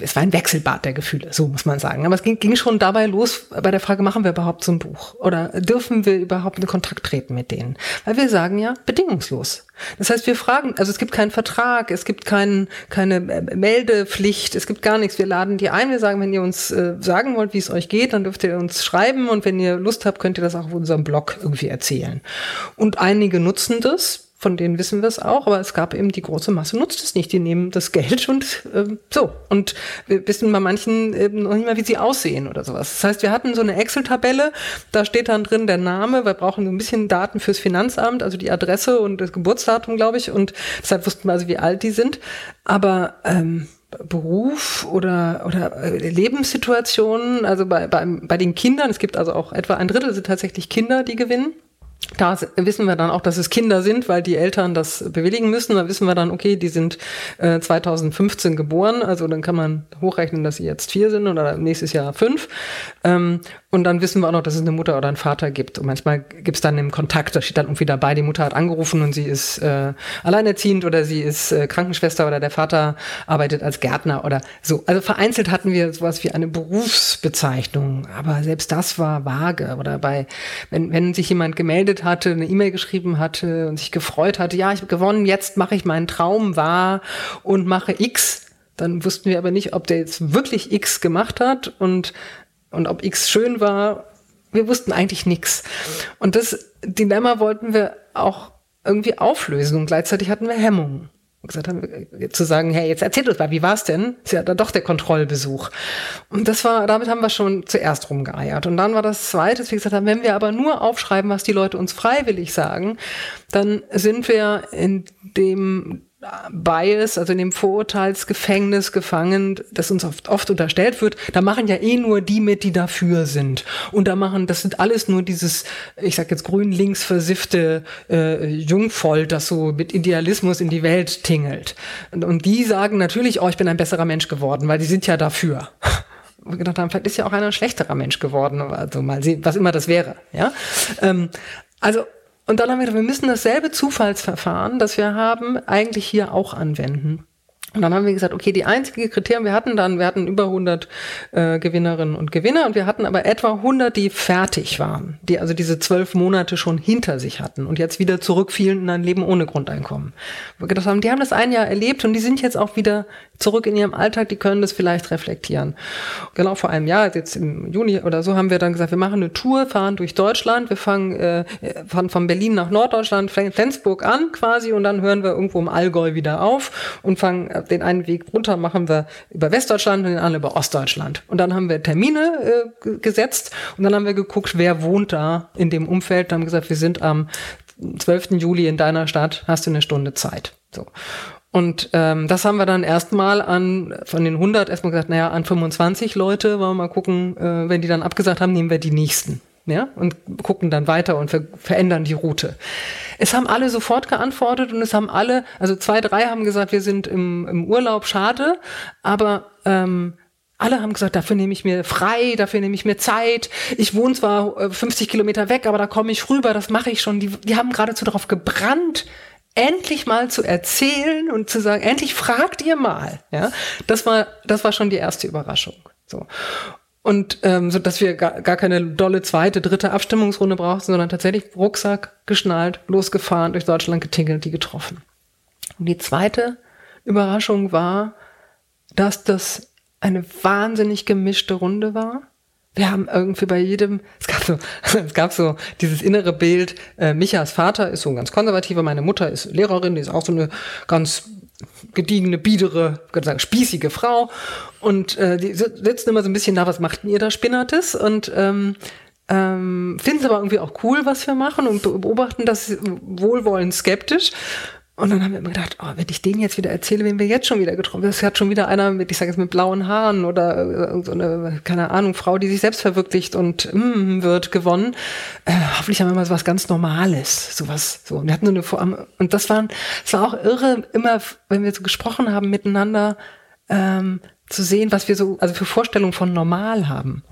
Es war ein Wechselbad der Gefühle, so muss man sagen. Aber es ging, ging schon dabei los bei der Frage, machen wir überhaupt so ein Buch? Oder dürfen wir überhaupt in Kontakt treten mit denen? Weil wir sagen ja, bedingungslos. Das heißt, wir fragen, also es gibt keinen Vertrag, es gibt kein, keine äh, Meldepflicht, es gibt gar nichts. Wir laden die ein, wir sagen, wenn ihr uns äh, sagen wollt, wie es euch geht, dann dürft ihr uns schreiben und wenn ihr Lust habt, könnt ihr das auch auf unserem Blog irgendwie erzählen. Und einige nutzen das, von denen wissen wir es auch, aber es gab eben die große Masse, nutzt es nicht. Die nehmen das Geld und ähm, so. Und wir wissen bei manchen eben noch nicht mal, wie sie aussehen oder sowas. Das heißt, wir hatten so eine Excel-Tabelle, da steht dann drin der Name, wir brauchen so ein bisschen Daten fürs Finanzamt, also die Adresse und das Geburtsdatum, glaube ich. Und deshalb wussten wir also, wie alt die sind. Aber ähm, Beruf oder, oder äh, Lebenssituationen, also bei, bei, bei den Kindern, es gibt also auch etwa ein Drittel sind tatsächlich Kinder, die gewinnen. Da wissen wir dann auch, dass es Kinder sind, weil die Eltern das bewilligen müssen. Da wissen wir dann, okay, die sind äh, 2015 geboren, also dann kann man hochrechnen, dass sie jetzt vier sind oder nächstes Jahr fünf. Ähm, und dann wissen wir auch noch, dass es eine Mutter oder einen Vater gibt. Und manchmal gibt es dann im Kontakt, da steht dann irgendwie dabei, die Mutter hat angerufen und sie ist äh, alleinerziehend oder sie ist äh, Krankenschwester oder der Vater arbeitet als Gärtner oder so. Also vereinzelt hatten wir sowas wie eine Berufsbezeichnung, aber selbst das war vage. Oder bei, wenn, wenn sich jemand gemeldet hatte, eine E-Mail geschrieben hatte und sich gefreut hatte, ja, ich habe gewonnen, jetzt mache ich meinen Traum wahr und mache X Dann wussten wir aber nicht, ob der jetzt wirklich X gemacht hat und, und ob X schön war. Wir wussten eigentlich nichts. Und das Dilemma wollten wir auch irgendwie auflösen und gleichzeitig hatten wir Hemmungen gesagt haben, äh, zu sagen, hey, jetzt erzählt uns mal, wie war's denn? Ist ja dann doch der Kontrollbesuch. Und das war, damit haben wir schon zuerst rumgeeiert. Und dann war das zweite, dass wir gesagt haben, wenn wir aber nur aufschreiben, was die Leute uns freiwillig sagen, dann sind wir in dem Bias, also in dem Vorurteilsgefängnis gefangen, das uns oft, oft unterstellt wird, da machen ja eh nur die mit, die dafür sind. Und da machen, das sind alles nur dieses, ich sag jetzt grün-links versiffte äh, Jungvolk, das so mit Idealismus in die Welt tingelt. Und, und die sagen natürlich, oh, ich bin ein besserer Mensch geworden, weil die sind ja dafür. Wir gedacht haben, vielleicht ist ja auch einer ein schlechterer Mensch geworden, also mal sehen, was immer das wäre. Ja, ähm, also und dann haben wir gedacht, wir müssen dasselbe Zufallsverfahren, das wir haben, eigentlich hier auch anwenden. Und dann haben wir gesagt, okay, die einzige Kriterien, wir hatten dann, wir hatten über 100 äh, Gewinnerinnen und Gewinner und wir hatten aber etwa 100, die fertig waren, die also diese zwölf Monate schon hinter sich hatten und jetzt wieder zurückfielen in ein Leben ohne Grundeinkommen. Wir gedacht haben, die haben das ein Jahr erlebt und die sind jetzt auch wieder zurück in ihrem Alltag, die können das vielleicht reflektieren. Genau vor einem Jahr, jetzt im Juni oder so, haben wir dann gesagt, wir machen eine Tour, fahren durch Deutschland, wir fangen äh, fahren von Berlin nach Norddeutschland, Flensburg an quasi und dann hören wir irgendwo im Allgäu wieder auf und fangen den einen Weg runter machen wir über Westdeutschland und den anderen über Ostdeutschland. Und dann haben wir Termine äh, gesetzt und dann haben wir geguckt, wer wohnt da in dem Umfeld. Dann haben gesagt, wir sind am 12. Juli in deiner Stadt, hast du eine Stunde Zeit. So. Und ähm, das haben wir dann erstmal an, von den 100 erstmal gesagt, naja, an 25 Leute, wollen wir mal gucken, äh, wenn die dann abgesagt haben, nehmen wir die nächsten. Ja, und gucken dann weiter und ver verändern die Route. Es haben alle sofort geantwortet und es haben alle, also zwei, drei haben gesagt, wir sind im, im Urlaub, schade, aber ähm, alle haben gesagt, dafür nehme ich mir frei, dafür nehme ich mir Zeit. Ich wohne zwar 50 äh, Kilometer weg, aber da komme ich rüber, das mache ich schon. Die, die haben geradezu darauf gebrannt, endlich mal zu erzählen und zu sagen, endlich fragt ihr mal. Ja, das war, das war schon die erste Überraschung. So. Und ähm, so dass wir gar, gar keine dolle zweite, dritte Abstimmungsrunde brauchten, sondern tatsächlich Rucksack geschnallt, losgefahren, durch Deutschland getingelt, die getroffen. Und die zweite Überraschung war, dass das eine wahnsinnig gemischte Runde war. Wir haben irgendwie bei jedem, es gab so, es gab so dieses innere Bild, äh, Michas Vater ist so ein ganz konservativer, meine Mutter ist Lehrerin, die ist auch so eine ganz gediegene, biedere, ich sagen, spießige Frau. Und äh, die sitzen immer so ein bisschen, na, was macht denn ihr da Spinnertes? Und ähm, ähm, finden es aber irgendwie auch cool, was wir machen und beobachten das wohlwollend skeptisch. Und dann haben wir immer gedacht, oh, wenn ich denen jetzt wieder erzähle, wen wir jetzt schon wieder getroffen haben, das hat schon wieder einer mit, ich sage jetzt mit blauen Haaren oder äh, so eine, keine Ahnung, Frau, die sich selbst verwirklicht und mm, wird gewonnen. Äh, hoffentlich haben wir mal so was ganz Normales, sowas. So, wir hatten so eine Vor und das waren, es war auch irre, immer, wenn wir so gesprochen haben miteinander, ähm, zu sehen, was wir so, also für Vorstellungen von normal haben.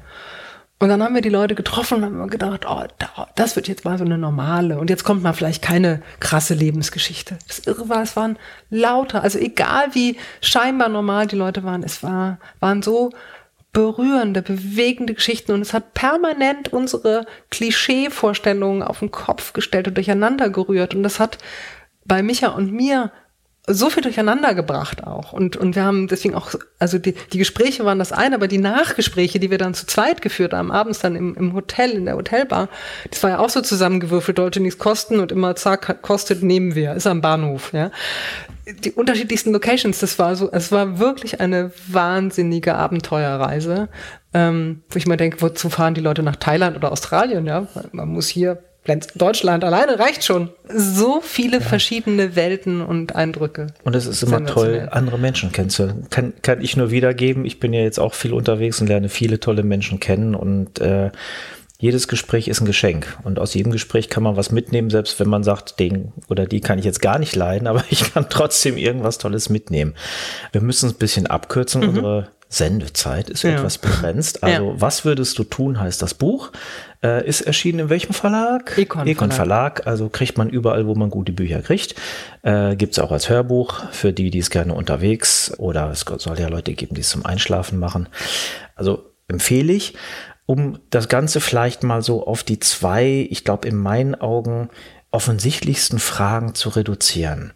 Und dann haben wir die Leute getroffen und haben gedacht, oh, das wird jetzt mal so eine normale. Und jetzt kommt mal vielleicht keine krasse Lebensgeschichte. Das Irre war, es waren lauter, also egal wie scheinbar normal die Leute waren, es war, waren so berührende, bewegende Geschichten und es hat permanent unsere Klischee-Vorstellungen auf den Kopf gestellt und durcheinander gerührt. Und das hat bei Micha und mir so viel durcheinander gebracht auch. Und, und wir haben deswegen auch, also die, die Gespräche waren das eine, aber die Nachgespräche, die wir dann zu zweit geführt haben, abends dann im, im Hotel, in der Hotelbar, das war ja auch so zusammengewürfelt, sollte nichts kosten und immer zack, kostet, nehmen wir, ist am Bahnhof, ja. Die unterschiedlichsten Locations, das war so, es war wirklich eine wahnsinnige Abenteuerreise, ähm, wo ich mal denke, wozu fahren die Leute nach Thailand oder Australien, ja? Man muss hier Deutschland alleine reicht schon. So viele ja. verschiedene Welten und Eindrücke. Und es ist immer toll, andere Menschen kennenzulernen. Kann, kann ich nur wiedergeben. Ich bin ja jetzt auch viel unterwegs und lerne viele tolle Menschen kennen und äh, jedes Gespräch ist ein Geschenk und aus jedem Gespräch kann man was mitnehmen, selbst wenn man sagt, den oder die kann ich jetzt gar nicht leiden, aber ich kann trotzdem irgendwas Tolles mitnehmen. Wir müssen es ein bisschen abkürzen. Mhm. Unsere Sendezeit ist ja. etwas begrenzt. Also, ja. was würdest du tun, heißt das Buch. Äh, ist erschienen in welchem Verlag? Econ, Econ Verlag. Verlag. Also kriegt man überall, wo man gute Bücher kriegt. Äh, Gibt es auch als Hörbuch für die, die es gerne unterwegs oder es soll ja Leute geben, die es zum Einschlafen machen. Also empfehle ich, um das Ganze vielleicht mal so auf die zwei, ich glaube in meinen Augen offensichtlichsten Fragen zu reduzieren.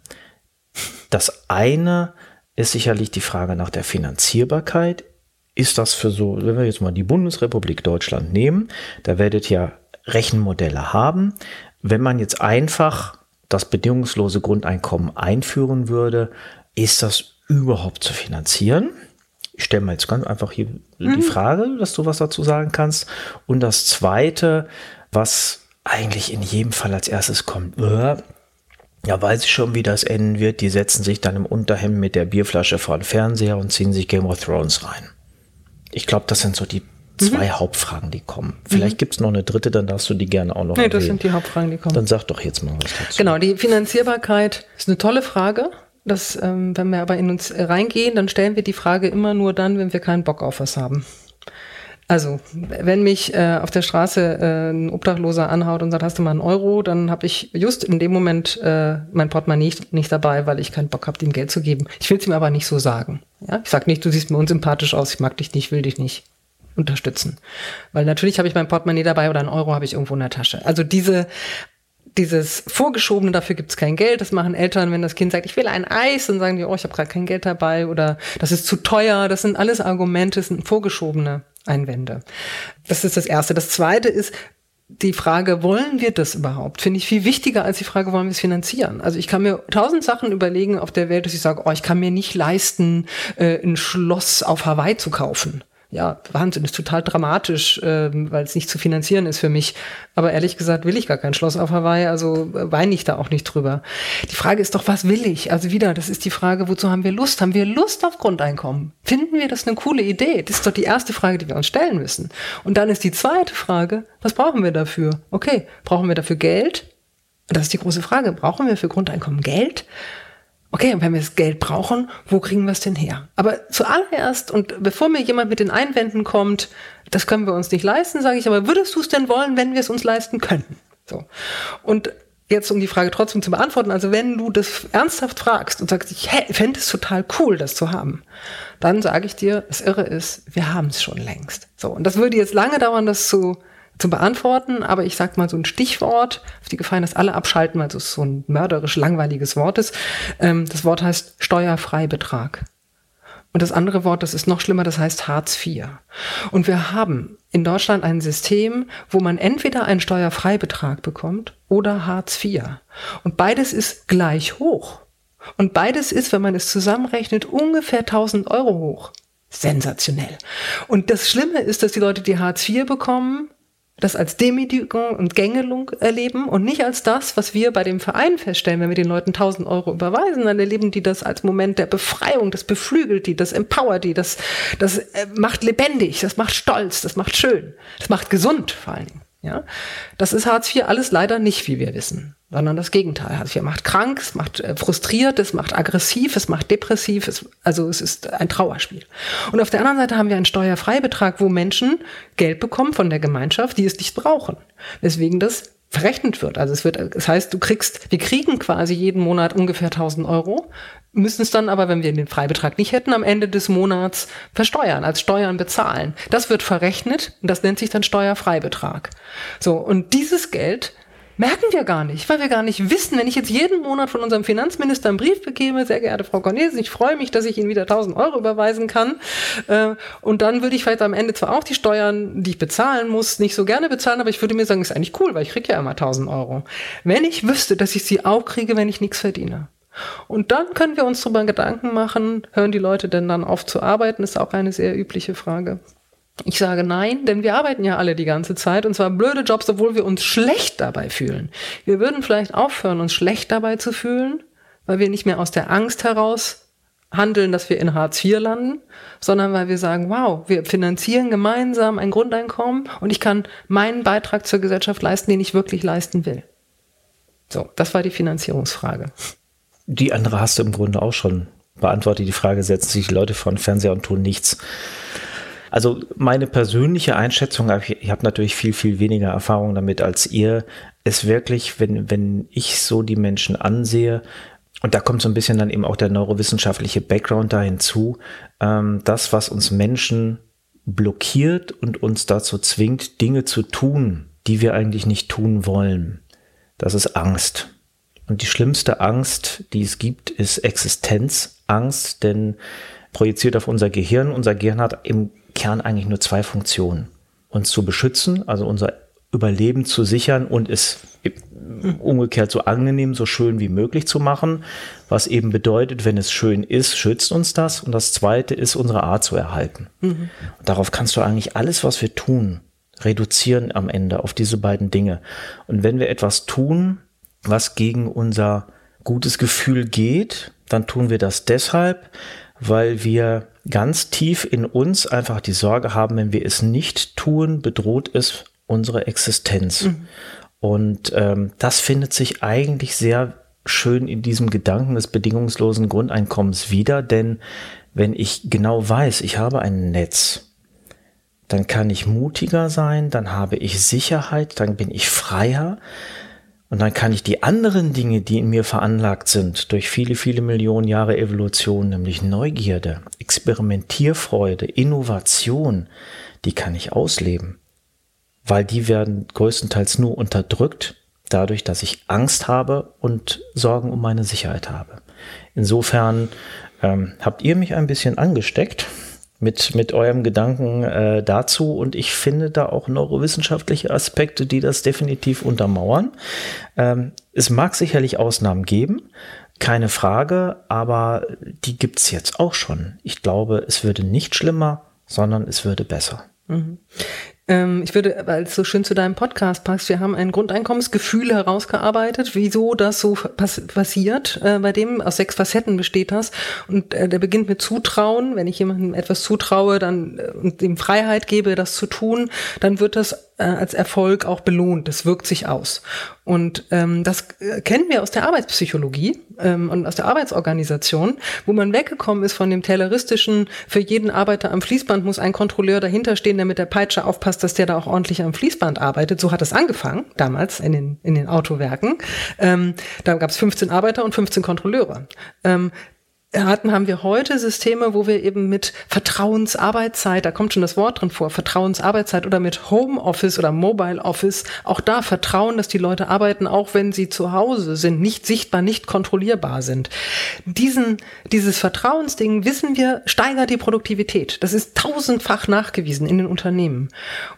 Das eine ist sicherlich die Frage nach der Finanzierbarkeit. Ist das für so, wenn wir jetzt mal die Bundesrepublik Deutschland nehmen, da werdet ihr Rechenmodelle haben. Wenn man jetzt einfach das bedingungslose Grundeinkommen einführen würde, ist das überhaupt zu finanzieren? Ich stelle mal jetzt ganz einfach hier mhm. die Frage, dass du was dazu sagen kannst. Und das Zweite, was eigentlich in jedem Fall als erstes kommt, äh, ja, weiß ich schon, wie das enden wird. Die setzen sich dann im Unterhemd mit der Bierflasche vor den Fernseher und ziehen sich Game of Thrones rein. Ich glaube, das sind so die zwei mhm. Hauptfragen, die kommen. Vielleicht mhm. gibt es noch eine dritte, dann darfst du die gerne auch noch Nee, das sind die Hauptfragen, die kommen. Dann sag doch jetzt mal was dazu. Genau, die Finanzierbarkeit ist eine tolle Frage. Das, ähm, wenn wir aber in uns reingehen, dann stellen wir die Frage immer nur dann, wenn wir keinen Bock auf was haben. Also, wenn mich äh, auf der Straße äh, ein Obdachloser anhaut und sagt, hast du mal einen Euro, dann habe ich just in dem Moment äh, mein Portemonnaie nicht, nicht dabei, weil ich keinen Bock habe, ihm Geld zu geben. Ich will es ihm aber nicht so sagen. Ja? Ich sag nicht, du siehst mir unsympathisch aus, ich mag dich nicht, will dich nicht unterstützen. Weil natürlich habe ich mein Portemonnaie dabei oder einen Euro habe ich irgendwo in der Tasche. Also diese dieses Vorgeschobene, dafür gibt's kein Geld. Das machen Eltern, wenn das Kind sagt, ich will ein Eis, dann sagen die, oh, ich habe gerade kein Geld dabei oder das ist zu teuer. Das sind alles Argumente, das sind vorgeschobene Einwände. Das ist das Erste. Das Zweite ist, die Frage, wollen wir das überhaupt, finde ich viel wichtiger als die Frage, wollen wir es finanzieren. Also ich kann mir tausend Sachen überlegen auf der Welt, dass ich sage, oh, ich kann mir nicht leisten, äh, ein Schloss auf Hawaii zu kaufen ja, Wahnsinn, ist total dramatisch, ähm, weil es nicht zu finanzieren ist für mich. Aber ehrlich gesagt will ich gar kein Schloss auf Hawaii, also äh, weine ich da auch nicht drüber. Die Frage ist doch, was will ich? Also wieder, das ist die Frage, wozu haben wir Lust? Haben wir Lust auf Grundeinkommen? Finden wir das eine coole Idee? Das ist doch die erste Frage, die wir uns stellen müssen. Und dann ist die zweite Frage, was brauchen wir dafür? Okay, brauchen wir dafür Geld? Das ist die große Frage. Brauchen wir für Grundeinkommen Geld? Okay, und wenn wir das Geld brauchen, wo kriegen wir es denn her? Aber zuallererst und bevor mir jemand mit den Einwänden kommt, das können wir uns nicht leisten, sage ich, aber würdest du es denn wollen, wenn wir es uns leisten könnten? So. Und jetzt um die Frage trotzdem zu beantworten, also wenn du das ernsthaft fragst und sagst, ich fände es total cool, das zu haben, dann sage ich dir, das Irre ist, wir haben es schon längst. So, und das würde jetzt lange dauern, das zu zu beantworten, aber ich sag mal so ein Stichwort, auf die Gefallen, dass alle abschalten, weil es so ein mörderisch langweiliges Wort ist. Ähm, das Wort heißt Steuerfreibetrag. Und das andere Wort, das ist noch schlimmer, das heißt Hartz IV. Und wir haben in Deutschland ein System, wo man entweder einen Steuerfreibetrag bekommt oder Hartz IV. Und beides ist gleich hoch. Und beides ist, wenn man es zusammenrechnet, ungefähr 1000 Euro hoch. Sensationell. Und das Schlimme ist, dass die Leute, die Hartz IV bekommen, das als Demütigung und Gängelung erleben und nicht als das, was wir bei dem Verein feststellen, wenn wir den Leuten 1000 Euro überweisen, dann erleben die das als Moment der Befreiung, das beflügelt die, das empowert die, das, das äh, macht lebendig, das macht stolz, das macht schön, das macht gesund vor allen Dingen. Ja, das ist Hartz IV alles leider nicht, wie wir wissen, sondern das Gegenteil. Hartz IV macht krank, es macht äh, frustriert, es macht aggressiv, es macht depressiv, es, also es ist ein Trauerspiel. Und auf der anderen Seite haben wir einen Steuerfreibetrag, wo Menschen Geld bekommen von der Gemeinschaft, die es nicht brauchen. Deswegen das verrechnet wird. Also es wird, das heißt, du kriegst, wir kriegen quasi jeden Monat ungefähr 1000 Euro, müssen es dann aber, wenn wir den Freibetrag nicht hätten, am Ende des Monats versteuern, als Steuern bezahlen. Das wird verrechnet und das nennt sich dann Steuerfreibetrag. So. Und dieses Geld merken wir gar nicht, weil wir gar nicht wissen, wenn ich jetzt jeden Monat von unserem Finanzminister einen Brief bekäme, sehr geehrte Frau Cornelius, ich freue mich, dass ich Ihnen wieder 1000 Euro überweisen kann. Äh, und dann würde ich vielleicht am Ende zwar auch die Steuern, die ich bezahlen muss, nicht so gerne bezahlen, aber ich würde mir sagen, ist eigentlich cool, weil ich kriege ja immer 1000 Euro. Wenn ich wüsste, dass ich sie auch kriege, wenn ich nichts verdiene. Und dann können wir uns darüber Gedanken machen, hören die Leute denn dann auf zu arbeiten, ist auch eine sehr übliche Frage. Ich sage nein, denn wir arbeiten ja alle die ganze Zeit und zwar blöde Jobs, obwohl wir uns schlecht dabei fühlen. Wir würden vielleicht aufhören, uns schlecht dabei zu fühlen, weil wir nicht mehr aus der Angst heraus handeln, dass wir in Hartz IV landen, sondern weil wir sagen, wow, wir finanzieren gemeinsam ein Grundeinkommen und ich kann meinen Beitrag zur Gesellschaft leisten, den ich wirklich leisten will. So, das war die Finanzierungsfrage. Die andere hast du im Grunde auch schon beantwortet. Die Frage setzen sich Leute vor den Fernseher und tun nichts. Also meine persönliche Einschätzung, ich habe natürlich viel, viel weniger Erfahrung damit als ihr, ist wirklich, wenn, wenn ich so die Menschen ansehe, und da kommt so ein bisschen dann eben auch der neurowissenschaftliche Background da hinzu, ähm, das, was uns Menschen blockiert und uns dazu zwingt, Dinge zu tun, die wir eigentlich nicht tun wollen, das ist Angst. Und die schlimmste Angst, die es gibt, ist Existenzangst. Angst, denn projiziert auf unser Gehirn. Unser Gehirn hat im Kern eigentlich nur zwei Funktionen. Uns zu beschützen, also unser Überleben zu sichern und es umgekehrt so angenehm, so schön wie möglich zu machen, was eben bedeutet, wenn es schön ist, schützt uns das. Und das Zweite ist, unsere Art zu erhalten. Mhm. darauf kannst du eigentlich alles, was wir tun, reduzieren am Ende auf diese beiden Dinge. Und wenn wir etwas tun, was gegen unser gutes Gefühl geht, dann tun wir das deshalb, weil wir ganz tief in uns einfach die Sorge haben, wenn wir es nicht tun, bedroht es unsere Existenz. Mhm. Und ähm, das findet sich eigentlich sehr schön in diesem Gedanken des bedingungslosen Grundeinkommens wieder, denn wenn ich genau weiß, ich habe ein Netz, dann kann ich mutiger sein, dann habe ich Sicherheit, dann bin ich freier und dann kann ich die anderen Dinge, die in mir veranlagt sind, durch viele, viele Millionen Jahre Evolution, nämlich Neugierde, Experimentierfreude, Innovation, die kann ich ausleben weil die werden größtenteils nur unterdrückt dadurch, dass ich Angst habe und Sorgen um meine Sicherheit habe. Insofern ähm, habt ihr mich ein bisschen angesteckt mit, mit eurem Gedanken äh, dazu und ich finde da auch neurowissenschaftliche Aspekte, die das definitiv untermauern. Ähm, es mag sicherlich Ausnahmen geben, keine Frage, aber die gibt's jetzt auch schon. Ich glaube, es würde nicht schlimmer, sondern es würde besser. Mhm. Ähm, ich würde, weil es so schön zu deinem Podcast passt, wir haben ein Grundeinkommensgefühl herausgearbeitet, wieso das so pass passiert. Äh, bei dem aus sechs Facetten besteht das. Und äh, der beginnt mit Zutrauen. Wenn ich jemandem etwas zutraue dann äh, und ihm Freiheit gebe, das zu tun, dann wird das äh, als Erfolg auch belohnt. Das wirkt sich aus. Und ähm, das äh, kennen wir aus der Arbeitspsychologie ähm, und aus der Arbeitsorganisation, wo man weggekommen ist von dem tayloristischen, für jeden Arbeiter am Fließband muss ein Kontrolleur dahinter stehen, der mit der Peitsche aufpasst, dass der da auch ordentlich am Fließband arbeitet. So hat es angefangen, damals in den, in den Autowerken. Ähm, da gab es 15 Arbeiter und 15 Kontrolleure. Ähm, hatten, haben wir heute Systeme, wo wir eben mit Vertrauensarbeitszeit, da kommt schon das Wort drin vor, Vertrauensarbeitszeit oder mit Homeoffice oder Mobile Office, auch da vertrauen, dass die Leute arbeiten, auch wenn sie zu Hause sind, nicht sichtbar, nicht kontrollierbar sind. Diesen, dieses Vertrauensding, wissen wir, steigert die Produktivität. Das ist tausendfach nachgewiesen in den Unternehmen.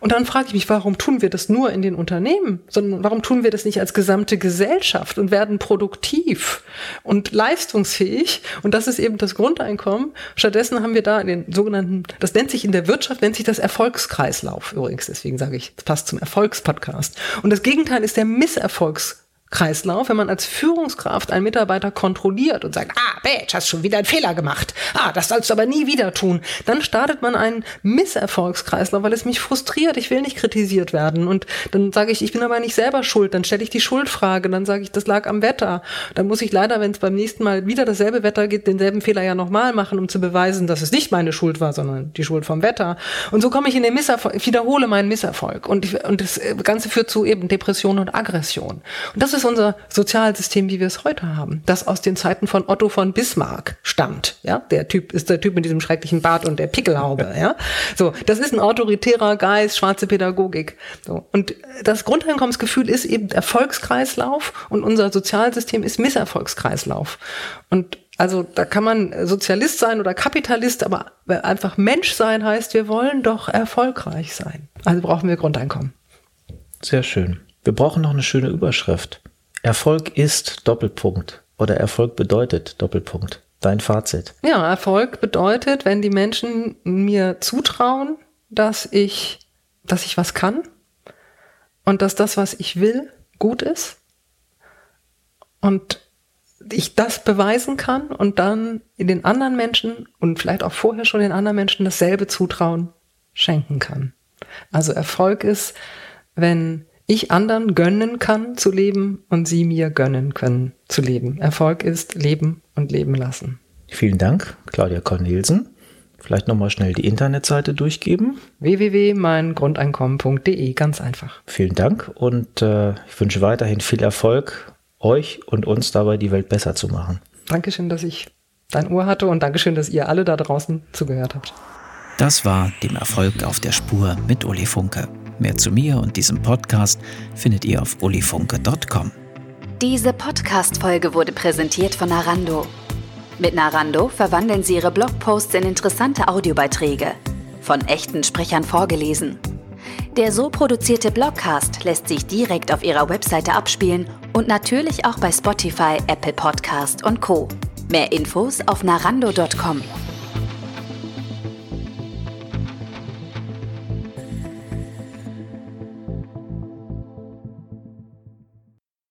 Und dann frage ich mich, warum tun wir das nur in den Unternehmen, sondern warum tun wir das nicht als gesamte Gesellschaft und werden produktiv und leistungsfähig und das das ist eben das Grundeinkommen. Stattdessen haben wir da den sogenannten, das nennt sich in der Wirtschaft, nennt sich das Erfolgskreislauf übrigens. Deswegen sage ich, das passt zum Erfolgspodcast. Und das Gegenteil ist der Misserfolgskreislauf. Kreislauf, wenn man als Führungskraft einen Mitarbeiter kontrolliert und sagt, ah, Badge, hast schon wieder einen Fehler gemacht. Ah, das sollst du aber nie wieder tun. Dann startet man einen Misserfolgskreislauf, weil es mich frustriert. Ich will nicht kritisiert werden. Und dann sage ich, ich bin aber nicht selber schuld. Dann stelle ich die Schuldfrage. Dann sage ich, das lag am Wetter. Dann muss ich leider, wenn es beim nächsten Mal wieder dasselbe Wetter geht, denselben Fehler ja nochmal machen, um zu beweisen, dass es nicht meine Schuld war, sondern die Schuld vom Wetter. Und so komme ich in den Misserfolg, wiederhole meinen Misserfolg. Und, ich, und das Ganze führt zu eben Depression und Aggression. Und das ist ist unser Sozialsystem, wie wir es heute haben, das aus den Zeiten von Otto von Bismarck stammt. Ja, der Typ ist der Typ mit diesem schrecklichen Bart und der Pickelhaube. Ja, so das ist ein autoritärer Geist, schwarze Pädagogik. So und das Grundeinkommensgefühl ist eben Erfolgskreislauf und unser Sozialsystem ist Misserfolgskreislauf. Und also da kann man Sozialist sein oder Kapitalist, aber einfach Mensch sein heißt, wir wollen doch erfolgreich sein. Also brauchen wir Grundeinkommen. Sehr schön. Wir brauchen noch eine schöne Überschrift. Erfolg ist Doppelpunkt oder Erfolg bedeutet Doppelpunkt. Dein Fazit. Ja, Erfolg bedeutet, wenn die Menschen mir zutrauen, dass ich, dass ich was kann und dass das, was ich will, gut ist und ich das beweisen kann und dann in den anderen Menschen und vielleicht auch vorher schon den anderen Menschen dasselbe Zutrauen schenken kann. Also Erfolg ist, wenn ich anderen gönnen kann zu leben und sie mir gönnen können zu leben. Erfolg ist leben und leben lassen. Vielen Dank, Claudia Cornelsen. Vielleicht nochmal schnell die Internetseite durchgeben. www.meingrundeinkommen.de, ganz einfach. Vielen Dank und äh, ich wünsche weiterhin viel Erfolg, euch und uns dabei, die Welt besser zu machen. Dankeschön, dass ich dein Ohr hatte und Dankeschön, dass ihr alle da draußen zugehört habt. Das war dem Erfolg auf der Spur mit Uli Funke. Mehr zu mir und diesem Podcast findet ihr auf ulifunke.com. Diese Podcast-Folge wurde präsentiert von Arando. Mit Narando verwandeln Sie Ihre Blogposts in interessante Audiobeiträge, von echten Sprechern vorgelesen. Der so produzierte Blogcast lässt sich direkt auf Ihrer Webseite abspielen und natürlich auch bei Spotify, Apple Podcast und Co. Mehr Infos auf narando.com.